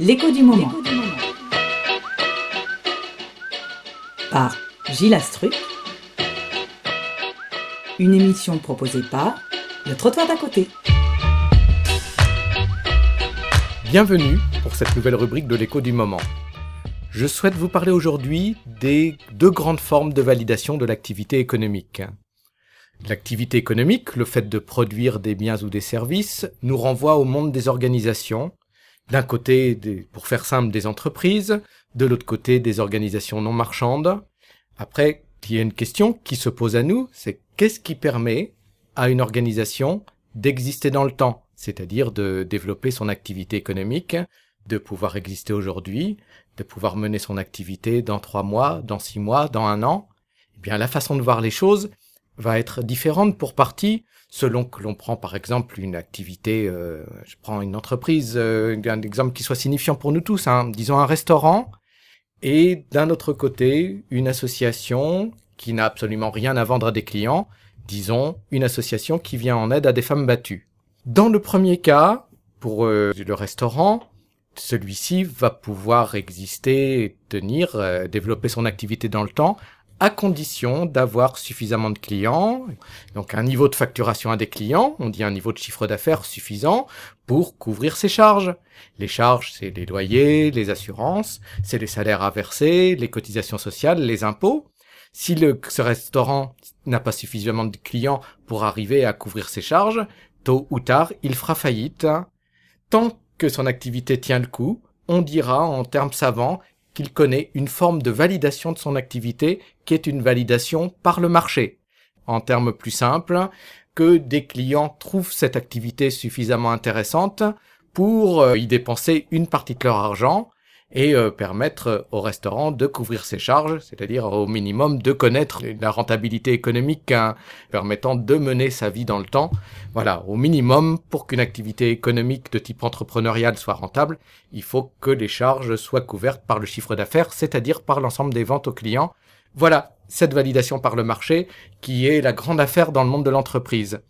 L'écho du moment. Par Gilles Astruc. Une émission proposée par Le Trottoir d'à côté. Bienvenue pour cette nouvelle rubrique de l'écho du moment. Je souhaite vous parler aujourd'hui des deux grandes formes de validation de l'activité économique. L'activité économique, le fait de produire des biens ou des services, nous renvoie au monde des organisations. D'un côté, pour faire simple, des entreprises, de l'autre côté, des organisations non marchandes. Après, il y a une question qui se pose à nous, c'est qu'est-ce qui permet à une organisation d'exister dans le temps, c'est-à-dire de développer son activité économique, de pouvoir exister aujourd'hui, de pouvoir mener son activité dans trois mois, dans six mois, dans un an? Eh bien, la façon de voir les choses, va être différente pour partie selon que l'on prend par exemple une activité, euh, je prends une entreprise, euh, un exemple qui soit signifiant pour nous tous, hein, disons un restaurant, et d'un autre côté une association qui n'a absolument rien à vendre à des clients, disons une association qui vient en aide à des femmes battues. Dans le premier cas, pour euh, le restaurant, celui-ci va pouvoir exister, tenir, développer son activité dans le temps à condition d'avoir suffisamment de clients, donc un niveau de facturation à des clients, on dit un niveau de chiffre d'affaires suffisant pour couvrir ses charges. Les charges, c'est les loyers, les assurances, c'est les salaires à verser, les cotisations sociales, les impôts. Si le, restaurant n'a pas suffisamment de clients pour arriver à couvrir ses charges, tôt ou tard, il fera faillite. Tant que son activité tient le coup, on dira en termes savants qu'il connaît une forme de validation de son activité qui est une validation par le marché. En termes plus simples, que des clients trouvent cette activité suffisamment intéressante pour euh, y dépenser une partie de leur argent et euh, permettre au restaurant de couvrir ses charges, c'est-à-dire au minimum de connaître la rentabilité économique hein, permettant de mener sa vie dans le temps. Voilà, au minimum, pour qu'une activité économique de type entrepreneurial soit rentable, il faut que les charges soient couvertes par le chiffre d'affaires, c'est-à-dire par l'ensemble des ventes aux clients. Voilà, cette validation par le marché qui est la grande affaire dans le monde de l'entreprise.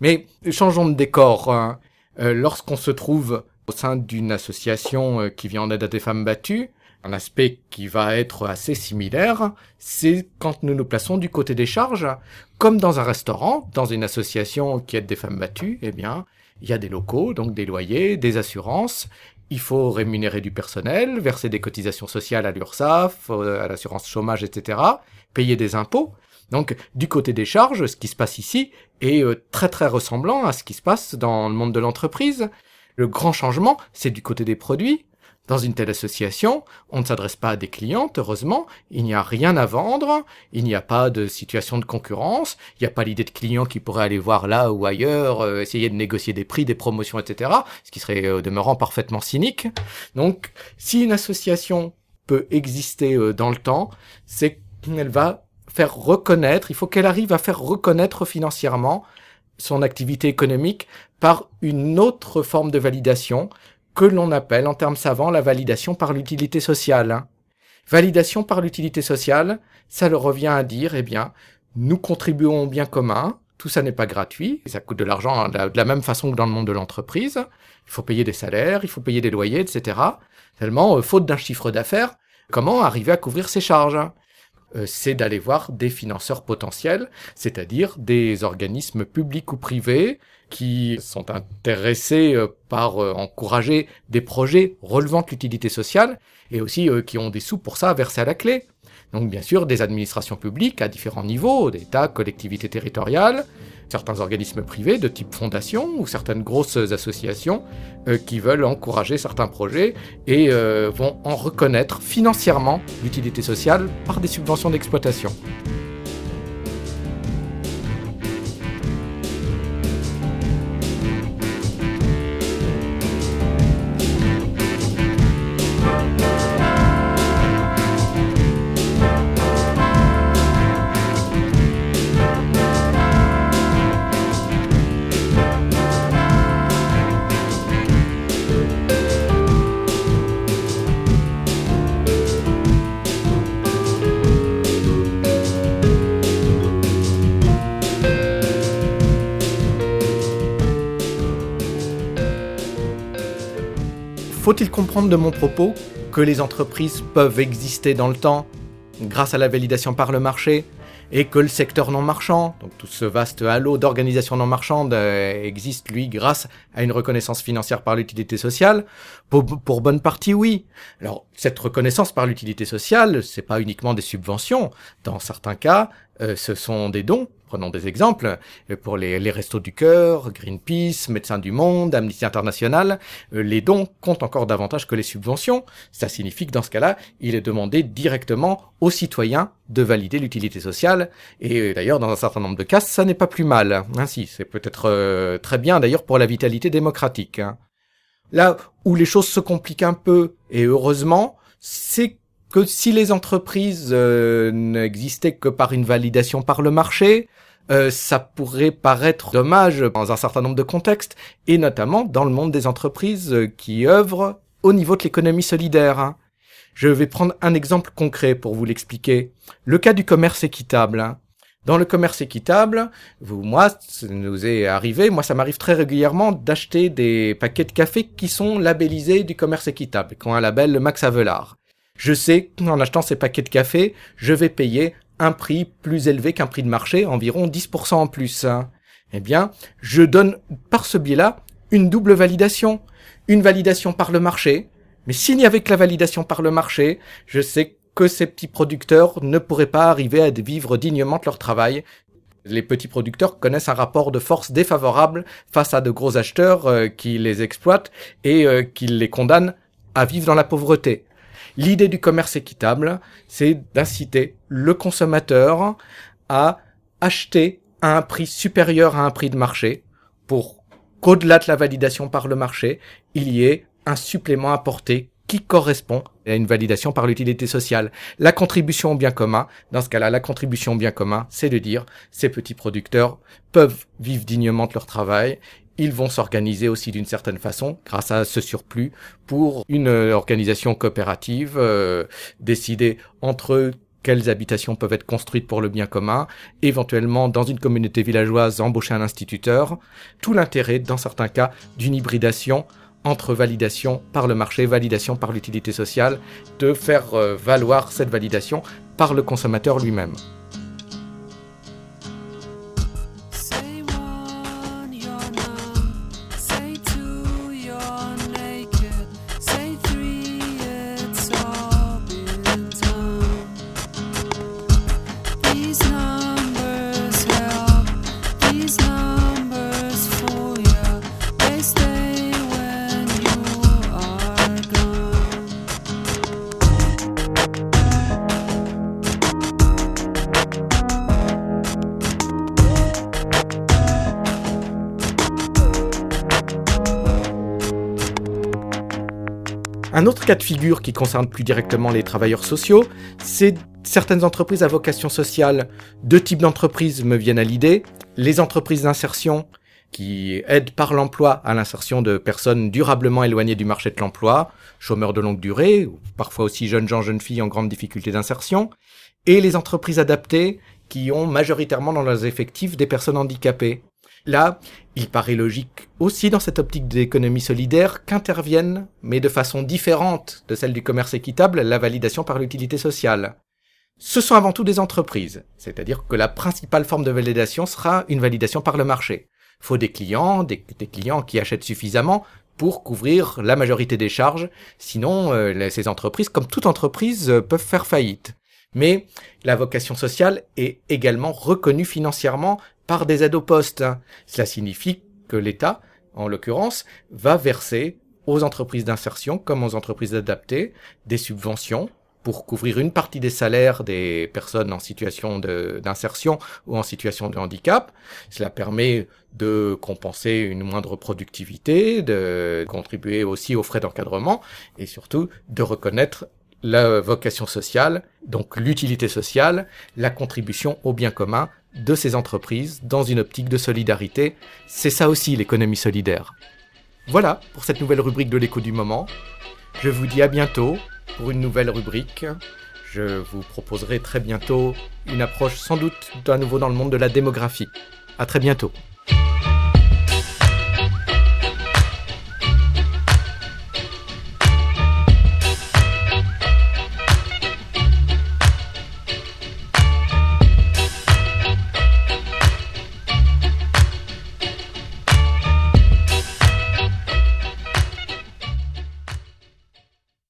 Mais changeons de décor. Hein. Euh, lorsqu'on se trouve au sein d'une association euh, qui vient en aide à des femmes battues, un aspect qui va être assez similaire, c'est quand nous nous plaçons du côté des charges, comme dans un restaurant, dans une association qui aide des femmes battues, eh bien, il y a des locaux, donc des loyers, des assurances, il faut rémunérer du personnel, verser des cotisations sociales à l'URSSAF, euh, à l'assurance chômage, etc., payer des impôts. Donc, du côté des charges, ce qui se passe ici est euh, très très ressemblant à ce qui se passe dans le monde de l'entreprise. Le grand changement, c'est du côté des produits. Dans une telle association, on ne s'adresse pas à des clientes, heureusement, il n'y a rien à vendre, il n'y a pas de situation de concurrence, il n'y a pas l'idée de client qui pourrait aller voir là ou ailleurs, euh, essayer de négocier des prix, des promotions, etc., ce qui serait au demeurant parfaitement cynique. Donc, si une association peut exister euh, dans le temps, c'est qu'elle va faire reconnaître, il faut qu'elle arrive à faire reconnaître financièrement son activité économique par une autre forme de validation que l'on appelle en termes savants la validation par l'utilité sociale. Validation par l'utilité sociale, ça le revient à dire, eh bien, nous contribuons au bien commun, tout ça n'est pas gratuit, ça coûte de l'argent de la même façon que dans le monde de l'entreprise, il faut payer des salaires, il faut payer des loyers, etc. Tellement, euh, faute d'un chiffre d'affaires, comment arriver à couvrir ses charges euh, c'est d'aller voir des financeurs potentiels, c'est-à-dire des organismes publics ou privés qui sont intéressés euh, par euh, encourager des projets relevant de l'utilité sociale et aussi qui ont des sous pour ça à verser à la clé. Donc bien sûr des administrations publiques à différents niveaux, d'État, collectivités territoriales, certains organismes privés de type fondation ou certaines grosses associations euh, qui veulent encourager certains projets et euh, vont en reconnaître financièrement l'utilité sociale par des subventions d'exploitation. Faut-il comprendre de mon propos que les entreprises peuvent exister dans le temps grâce à la validation par le marché et que le secteur non marchand, donc tout ce vaste halo d'organisations non marchandes, euh, existe lui grâce à une reconnaissance financière par l'utilité sociale? Pour, pour, bonne partie, oui. Alors cette reconnaissance par l'utilité sociale, c'est pas uniquement des subventions. Dans certains cas, euh, ce sont des dons Prenons des exemples. Euh, pour les, Restos du Cœur, Greenpeace, Médecins du Monde, Amnesty International, euh, les dons comptent encore davantage que les subventions. Ça signifie que dans ce cas-là, il est demandé directement aux citoyens de valider l'utilité sociale. Et d'ailleurs, dans un certain nombre de cas, ça n'est pas plus mal. Ainsi, c'est peut-être très bien d'ailleurs pour la vitalité démocratique. Hein. Là où les choses se compliquent un peu, et heureusement, c'est que si les entreprises n'existaient que par une validation par le marché, euh, ça pourrait paraître dommage dans un certain nombre de contextes, et notamment dans le monde des entreprises euh, qui œuvrent au niveau de l'économie solidaire. Hein. Je vais prendre un exemple concret pour vous l'expliquer. Le cas du commerce équitable. Hein. Dans le commerce équitable, vous, moi, ça nous est arrivé, moi ça m'arrive très régulièrement d'acheter des paquets de café qui sont labellisés du commerce équitable, qui ont un label Max Avelard. Je sais qu'en achetant ces paquets de café, je vais payer un prix plus élevé qu'un prix de marché, environ 10% en plus. Hein. Eh bien, je donne par ce biais-là une double validation. Une validation par le marché, mais s'il n'y avait que la validation par le marché, je sais que ces petits producteurs ne pourraient pas arriver à vivre dignement de leur travail. Les petits producteurs connaissent un rapport de force défavorable face à de gros acheteurs euh, qui les exploitent et euh, qui les condamnent à vivre dans la pauvreté. L'idée du commerce équitable, c'est d'inciter le consommateur à acheter à un prix supérieur à un prix de marché pour qu'au-delà de la validation par le marché, il y ait un supplément apporté qui correspond à une validation par l'utilité sociale. La contribution au bien commun, dans ce cas-là, la contribution au bien commun, c'est de dire ces petits producteurs peuvent vivre dignement de leur travail, ils vont s'organiser aussi d'une certaine façon grâce à ce surplus pour une euh, organisation coopérative, euh, décider entre quelles habitations peuvent être construites pour le bien commun, éventuellement dans une communauté villageoise embaucher un instituteur, tout l'intérêt dans certains cas d'une hybridation entre validation par le marché, validation par l'utilité sociale, de faire euh, valoir cette validation par le consommateur lui-même. Un autre cas de figure qui concerne plus directement les travailleurs sociaux, c'est certaines entreprises à vocation sociale. Deux types d'entreprises me viennent à l'idée. Les entreprises d'insertion qui aident par l'emploi à l'insertion de personnes durablement éloignées du marché de l'emploi, chômeurs de longue durée, ou parfois aussi jeunes gens, jeunes filles en grande difficulté d'insertion, et les entreprises adaptées qui ont majoritairement dans leurs effectifs des personnes handicapées. Là, il paraît logique aussi dans cette optique d'économie solidaire qu'intervienne, mais de façon différente de celle du commerce équitable, la validation par l'utilité sociale. Ce sont avant tout des entreprises, c'est-à-dire que la principale forme de validation sera une validation par le marché. Faut des clients, des, clients qui achètent suffisamment pour couvrir la majorité des charges, sinon euh, ces entreprises, comme toute entreprise, euh, peuvent faire faillite. Mais la vocation sociale est également reconnue financièrement par des aides au poste. Cela signifie que l'État, en l'occurrence, va verser aux entreprises d'insertion comme aux entreprises adaptées des subventions pour couvrir une partie des salaires des personnes en situation d'insertion ou en situation de handicap. Cela permet de compenser une moindre productivité, de contribuer aussi aux frais d'encadrement et surtout de reconnaître la vocation sociale, donc l'utilité sociale, la contribution au bien commun de ces entreprises dans une optique de solidarité. C'est ça aussi l'économie solidaire. Voilà pour cette nouvelle rubrique de l'écho du moment. Je vous dis à bientôt pour une nouvelle rubrique. Je vous proposerai très bientôt une approche sans doute à nouveau dans le monde de la démographie. À très bientôt.